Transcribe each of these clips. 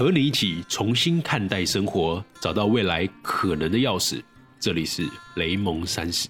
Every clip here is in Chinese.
和你一起重新看待生活，找到未来可能的钥匙。这里是雷蒙三十。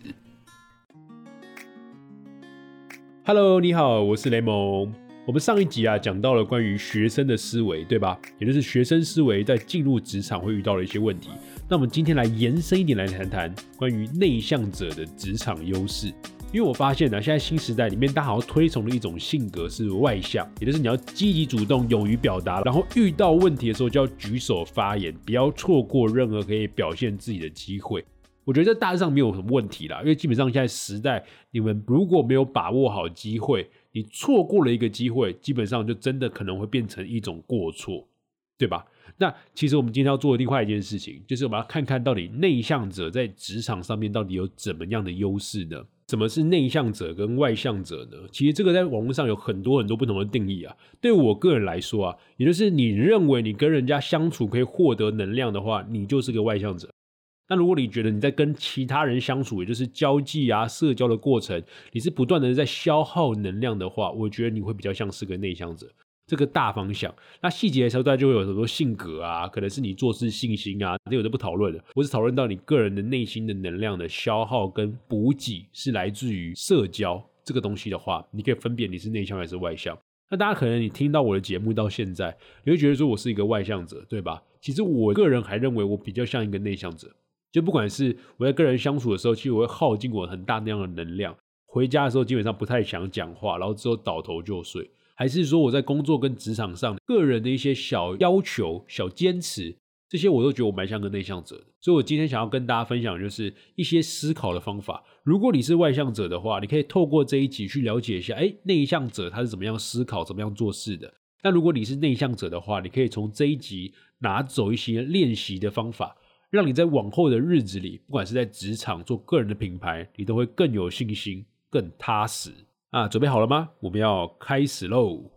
Hello，你好，我是雷蒙。我们上一集啊讲到了关于学生的思维，对吧？也就是学生思维在进入职场会遇到的一些问题。那我们今天来延伸一点来谈谈关于内向者的职场优势。因为我发现呢，现在新时代里面，大家好像推崇的一种性格是外向，也就是你要积极主动、勇于表达，然后遇到问题的时候就要举手发言，不要错过任何可以表现自己的机会。我觉得大致上没有什么问题啦，因为基本上现在时代，你们如果没有把握好机会，你错过了一个机会，基本上就真的可能会变成一种过错，对吧？那其实我们今天要做的另外一件事情，就是我们要看看到底内向者在职场上面到底有怎么样的优势呢？什么是内向者跟外向者呢？其实这个在网络上有很多很多不同的定义啊。对我个人来说啊，也就是你认为你跟人家相处可以获得能量的话，你就是个外向者。那如果你觉得你在跟其他人相处，也就是交际啊、社交的过程，你是不断的在消耗能量的话，我觉得你会比较像是个内向者。这个大方向，那细节的时候，大家就会有很多性格啊，可能是你做事信心啊，这有的不讨论的。我是讨论到你个人的内心的能量的消耗跟补给是来自于社交这个东西的话，你可以分辨你是内向还是外向。那大家可能你听到我的节目到现在，你会觉得说我是一个外向者，对吧？其实我个人还认为我比较像一个内向者。就不管是我在跟人相处的时候，其实我会耗尽我很大量的能量，回家的时候基本上不太想讲话，然后之后倒头就睡。还是说我在工作跟职场上个人的一些小要求、小坚持，这些我都觉得我蛮像个内向者的。所以我今天想要跟大家分享，就是一些思考的方法。如果你是外向者的话，你可以透过这一集去了解一下，哎，内向者他是怎么样思考、怎么样做事的。那如果你是内向者的话，你可以从这一集拿走一些练习的方法，让你在往后的日子里，不管是在职场做个人的品牌，你都会更有信心、更踏实。啊，准备好了吗？我们要开始喽！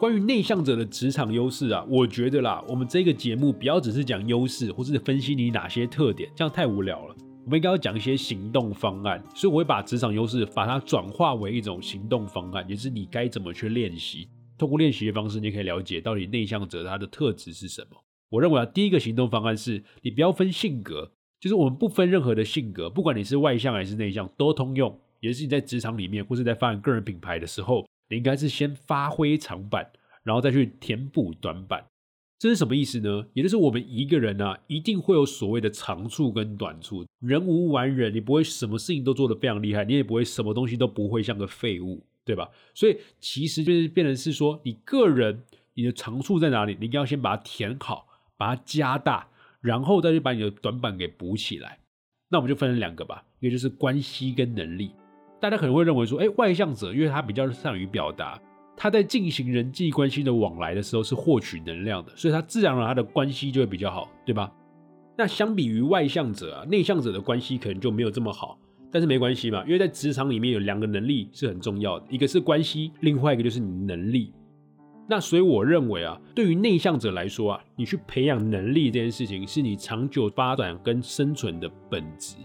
关于内向者的职场优势啊，我觉得啦，我们这个节目不要只是讲优势，或是分析你哪些特点，这样太无聊了。我们应该要讲一些行动方案，所以我会把职场优势把它转化为一种行动方案，也是你该怎么去练习。通过练习的方式，你可以了解到底内向者他的特质是什么。我认为啊，第一个行动方案是你不要分性格。就是我们不分任何的性格，不管你是外向还是内向，都通用。也是你在职场里面，或是在发展个人品牌的时候，你应该是先发挥长板，然后再去填补短板。这是什么意思呢？也就是我们一个人啊，一定会有所谓的长处跟短处。人无完人，你不会什么事情都做得非常厉害，你也不会什么东西都不会像个废物，对吧？所以其实就是变成是说，你个人你的长处在哪里，你应该要先把它填好，把它加大。然后再去把你的短板给补起来，那我们就分成两个吧，一个就是关系跟能力。大家可能会认为说，哎，外向者因为他比较善于表达，他在进行人际关系的往来的时候是获取能量的，所以他自然而然他的关系就会比较好，对吧？那相比于外向者啊，内向者的关系可能就没有这么好，但是没关系嘛，因为在职场里面有两个能力是很重要的，一个是关系，另外一个就是你能力。那所以我认为啊，对于内向者来说啊，你去培养能力这件事情，是你长久发展跟生存的本质，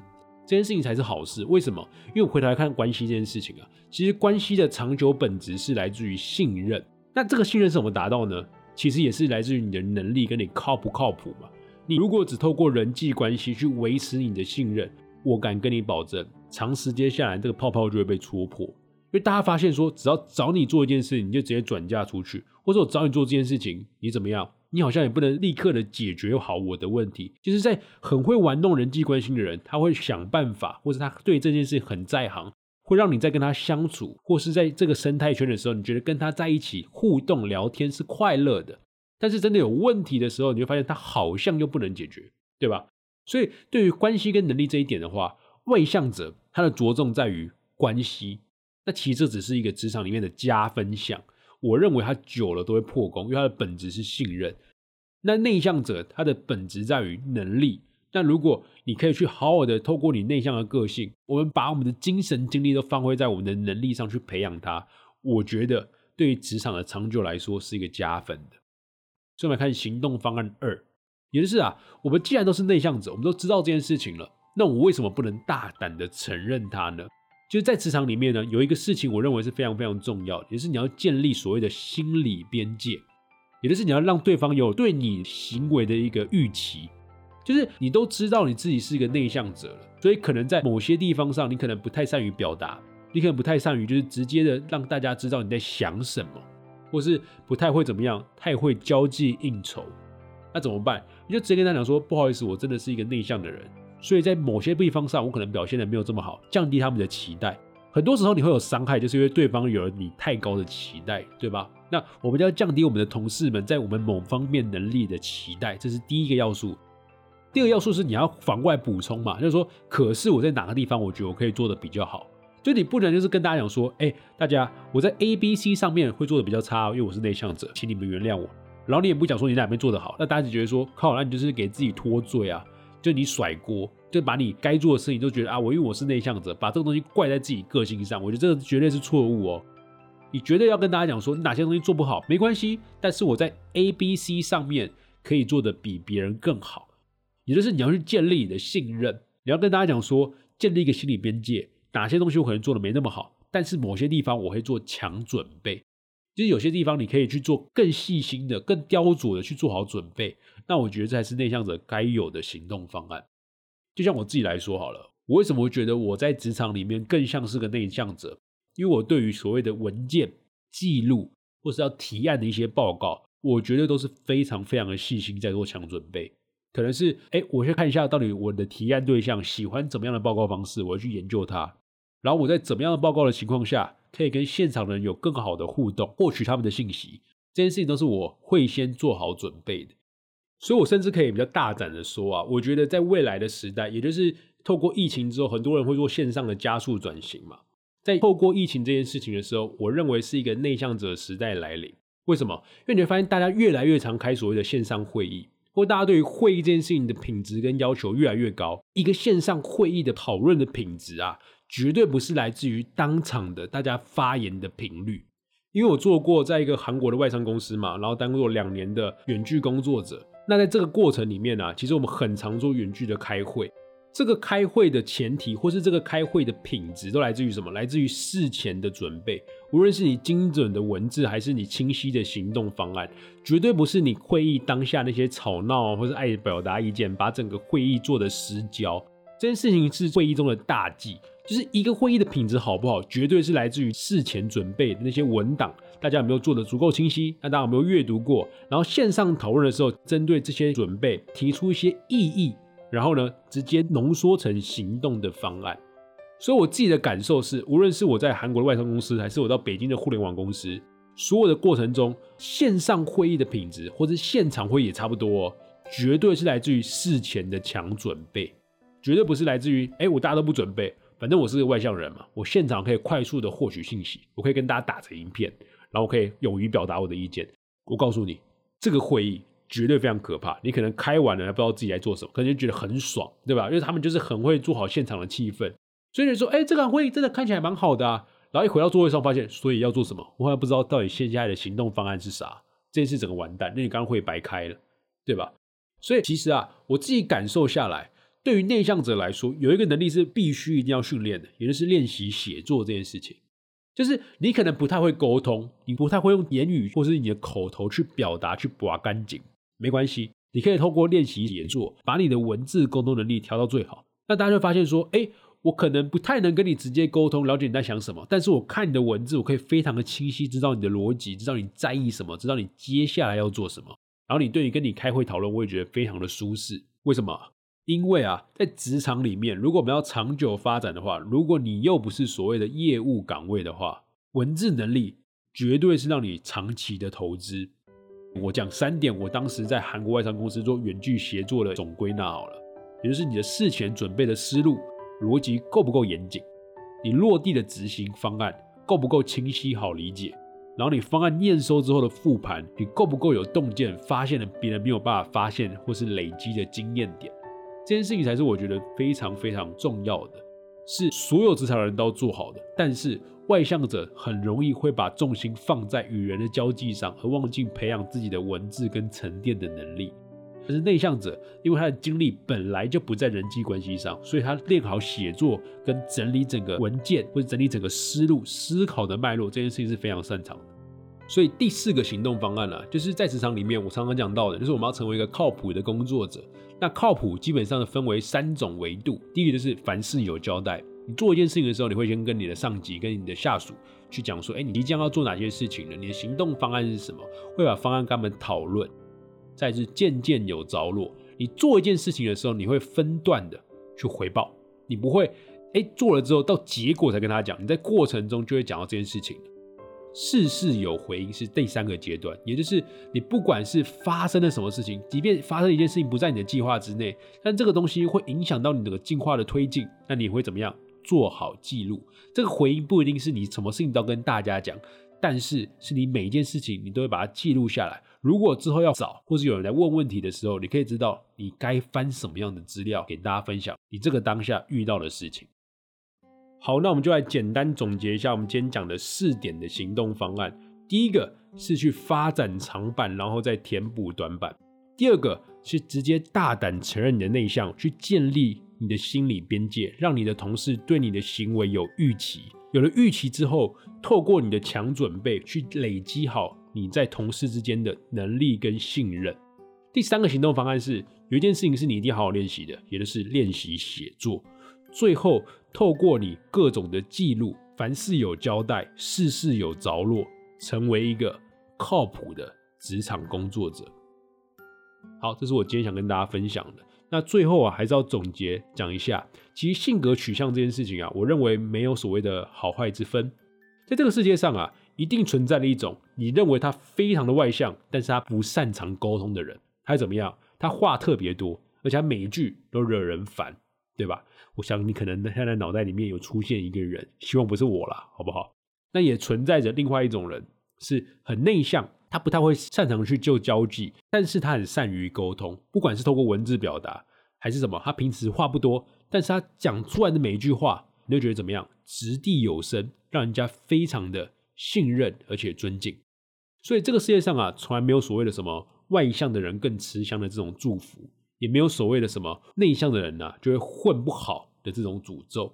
这件事情才是好事。为什么？因为我回头来看关系这件事情啊，其实关系的长久本质是来自于信任。那这个信任是怎么达到呢？其实也是来自于你的能力跟你靠不靠谱嘛。你如果只透过人际关系去维持你的信任，我敢跟你保证，长时间下来，这个泡泡就会被戳破。因为大家发现说，只要找你做一件事，你就直接转嫁出去，或者我找你做这件事情，你怎么样？你好像也不能立刻的解决好我的问题。就是在很会玩弄人际关系的人，他会想办法，或者他对这件事很在行，会让你在跟他相处，或是在这个生态圈的时候，你觉得跟他在一起互动聊天是快乐的。但是真的有问题的时候，你会发现他好像又不能解决，对吧？所以对于关系跟能力这一点的话，外向者他的着重在于关系。那其实这只是一个职场里面的加分项，我认为它久了都会破功，因为它的本质是信任。那内向者他的本质在于能力，那如果你可以去好好的透过你内向的个性，我们把我们的精神精力都发挥在我们的能力上去培养它，我觉得对于职场的长久来说是一个加分的。所以我们看行动方案二，也就是啊，我们既然都是内向者，我们都知道这件事情了，那我为什么不能大胆的承认它呢？就是在职场里面呢，有一个事情我认为是非常非常重要的，也是你要建立所谓的心理边界。也就是你要让对方有对你行为的一个预期，就是你都知道你自己是一个内向者了，所以可能在某些地方上，你可能不太善于表达，你可能不太善于就是直接的让大家知道你在想什么，或是不太会怎么样，太会交际应酬，那怎么办？你就直接跟他讲说，不好意思，我真的是一个内向的人，所以在某些地方上，我可能表现的没有这么好，降低他们的期待。很多时候你会有伤害，就是因为对方有了你太高的期待，对吧？那我们就要降低我们的同事们在我们某方面能力的期待，这是第一个要素。第二个要素是你要反过来补充嘛，就是说，可是我在哪个地方我觉得我可以做的比较好，就你不能就是跟大家讲说，哎，大家我在 A、B、C 上面会做的比较差，因为我是内向者，请你们原谅我。然后你也不讲说你哪边做的好，那大家就觉得说，靠，那你就是给自己脱罪啊，就你甩锅。就把你该做的事情都觉得啊，我因为我是内向者，把这个东西怪在自己个性上，我觉得这个绝对是错误哦。你绝对要跟大家讲说，哪些东西做不好没关系，但是我在 A、B、C 上面可以做的比别人更好。也就是你要去建立你的信任，你要跟大家讲说，建立一个心理边界，哪些东西我可能做的没那么好，但是某些地方我会做强准备。就是有些地方你可以去做更细心的、更雕琢的去做好准备。那我觉得这才是内向者该有的行动方案。就像我自己来说好了，我为什么会觉得我在职场里面更像是个内向者？因为我对于所谓的文件记录或是要提案的一些报告，我觉得都是非常非常的细心在做强准备。可能是哎，我先看一下到底我的提案对象喜欢怎么样的报告方式，我要去研究它。然后我在怎么样的报告的情况下，可以跟现场的人有更好的互动，获取他们的信息，这件事情都是我会先做好准备的。所以，我甚至可以比较大胆的说啊，我觉得在未来的时代，也就是透过疫情之后，很多人会做线上的加速转型嘛。在透过疫情这件事情的时候，我认为是一个内向者时代来临。为什么？因为你会发现大家越来越常开所谓的线上会议，或大家对于会议这件事情的品质跟要求越来越高。一个线上会议的讨论的品质啊，绝对不是来自于当场的大家发言的频率。因为我做过在一个韩国的外商公司嘛，然后当过两年的远距工作者。那在这个过程里面呢，其实我们很常做远距的开会。这个开会的前提，或是这个开会的品质，都来自于什么？来自于事前的准备。无论是你精准的文字，还是你清晰的行动方案，绝对不是你会议当下那些吵闹，或是爱表达意见，把整个会议做的失焦。这件事情是会议中的大忌。就是一个会议的品质好不好，绝对是来自于事前准备的那些文档。大家有没有做的足够清晰？那大家有没有阅读过？然后线上讨论的时候，针对这些准备提出一些意义，然后呢，直接浓缩成行动的方案。所以我自己的感受是，无论是我在韩国的外商公司，还是我到北京的互联网公司，所有的过程中，线上会议的品质，或者现场会议也差不多，绝对是来自于事前的强准备，绝对不是来自于哎，我大家都不准备，反正我是个外向人嘛，我现场可以快速的获取信息，我可以跟大家打成一片。然后我可以勇于表达我的意见。我告诉你，这个会议绝对非常可怕。你可能开完了还不知道自己在做什么，可能就觉得很爽，对吧？因为他们就是很会做好现场的气氛。所以你说，哎，这个会议真的看起来蛮好的啊。然后一回到座位上，发现所以要做什么，我还不知道到底现在的行动方案是啥。这件事整个完蛋，那你刚刚会白开了，对吧？所以其实啊，我自己感受下来，对于内向者来说，有一个能力是必须一定要训练的，也就是练习写作这件事情。就是你可能不太会沟通，你不太会用言语或是你的口头去表达去把干净，没关系，你可以透过练习写作，把你的文字沟通能力调到最好。那大家就发现说，哎，我可能不太能跟你直接沟通，了解你在想什么，但是我看你的文字，我可以非常的清晰，知道你的逻辑，知道你在意什么，知道你接下来要做什么。然后你对于跟你开会讨论，我也觉得非常的舒适。为什么？因为啊，在职场里面，如果我们要长久发展的话，如果你又不是所谓的业务岗位的话，文字能力绝对是让你长期的投资。我讲三点，我当时在韩国外商公司做远距协作的总归纳好了，也就是你的事前准备的思路逻辑够不够严谨，你落地的执行方案够不够清晰好理解，然后你方案验收之后的复盘，你够不够有洞见，发现了别人没有办法发现或是累积的经验点。这件事情才是我觉得非常非常重要的，是所有职场人都要做好的。但是外向者很容易会把重心放在与人的交际上，而忘记培养自己的文字跟沉淀的能力。但是内向者，因为他的精力本来就不在人际关系上，所以他练好写作跟整理整个文件，或者整理整个思路、思考的脉络，这件事情是非常擅长的。所以第四个行动方案呢，就是在职场里面我常常讲到的，就是我们要成为一个靠谱的工作者。那靠谱基本上分为三种维度，第一个就是凡事有交代。你做一件事情的时候，你会先跟你的上级、跟你的下属去讲说，哎，你即将要做哪些事情呢？你的行动方案是什么？会把方案跟他们讨论。再是件件有着落，你做一件事情的时候，你会分段的去回报，你不会，哎，做了之后到结果才跟他讲，你在过程中就会讲到这件事情。事事有回应是第三个阶段，也就是你不管是发生了什么事情，即便发生一件事情不在你的计划之内，但这个东西会影响到你的进化的推进，那你会怎么样？做好记录。这个回应不一定是你什么事情都要跟大家讲，但是是你每一件事情你都会把它记录下来。如果之后要找，或是有人来问问题的时候，你可以知道你该翻什么样的资料给大家分享你这个当下遇到的事情。好，那我们就来简单总结一下我们今天讲的四点的行动方案。第一个是去发展长板，然后再填补短板；第二个是直接大胆承认你的内向，去建立你的心理边界，让你的同事对你的行为有预期。有了预期之后，透过你的强准备去累积好你在同事之间的能力跟信任。第三个行动方案是有一件事情是你一定要好好练习的，也就是练习写作。最后，透过你各种的记录，凡事有交代，事事有着落，成为一个靠谱的职场工作者。好，这是我今天想跟大家分享的。那最后啊，还是要总结讲一下，其实性格取向这件事情啊，我认为没有所谓的好坏之分。在这个世界上啊，一定存在了一种你认为他非常的外向，但是他不擅长沟通的人，他怎么样？他话特别多，而且他每一句都惹人烦。对吧？我想你可能现在脑袋里面有出现一个人，希望不是我啦，好不好？那也存在着另外一种人，是很内向，他不太会擅长去就交际，但是他很善于沟通，不管是透过文字表达还是什么，他平时话不多，但是他讲出来的每一句话，你就觉得怎么样？掷地有声，让人家非常的信任而且尊敬。所以这个世界上啊，从来没有所谓的什么外向的人更吃香的这种祝福。也没有所谓的什么内向的人呢，就会混不好的这种诅咒。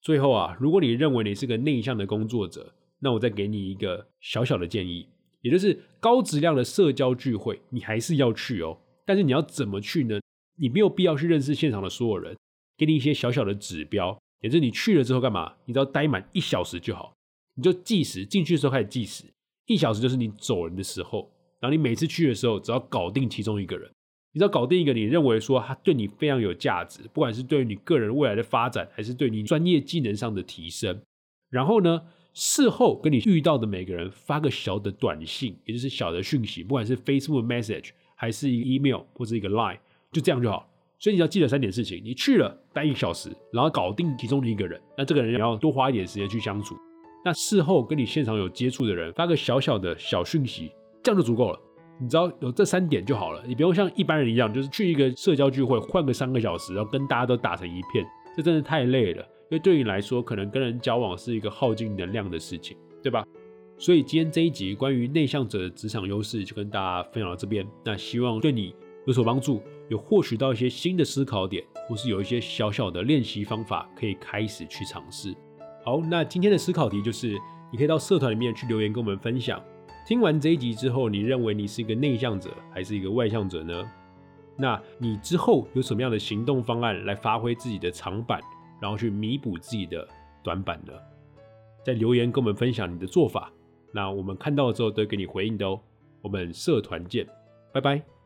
最后啊，如果你认为你是个内向的工作者，那我再给你一个小小的建议，也就是高质量的社交聚会，你还是要去哦。但是你要怎么去呢？你没有必要去认识现场的所有人，给你一些小小的指标，也就是你去了之后干嘛？你只要待满一小时就好，你就计时进去的时候开始计时，一小时就是你走人的时候。然后你每次去的时候，只要搞定其中一个人。你只要搞定一个你认为说他对你非常有价值，不管是对于你个人未来的发展，还是对你专业技能上的提升，然后呢，事后跟你遇到的每个人发个小的短信，也就是小的讯息，不管是 Facebook Message 还是 Email 或者一个 Line，就这样就好。所以你要记得三点事情：你去了待一小时，然后搞定其中的一个人，那这个人也要多花一点时间去相处。那事后跟你现场有接触的人发个小小的小讯息，这样就足够了。你知道有这三点就好了，你不用像一般人一样，就是去一个社交聚会换个三个小时，然后跟大家都打成一片，这真的太累了。因为对你来说，可能跟人交往是一个耗尽能量的事情，对吧？所以今天这一集关于内向者的职场优势，就跟大家分享到这边。那希望对你有所帮助，有获取到一些新的思考点，或是有一些小小的练习方法，可以开始去尝试。好，那今天的思考题就是，你可以到社团里面去留言跟我们分享。听完这一集之后，你认为你是一个内向者还是一个外向者呢？那你之后有什么样的行动方案来发挥自己的长板，然后去弥补自己的短板呢？在留言跟我们分享你的做法，那我们看到了之后都会给你回应的哦。我们社团见，拜拜。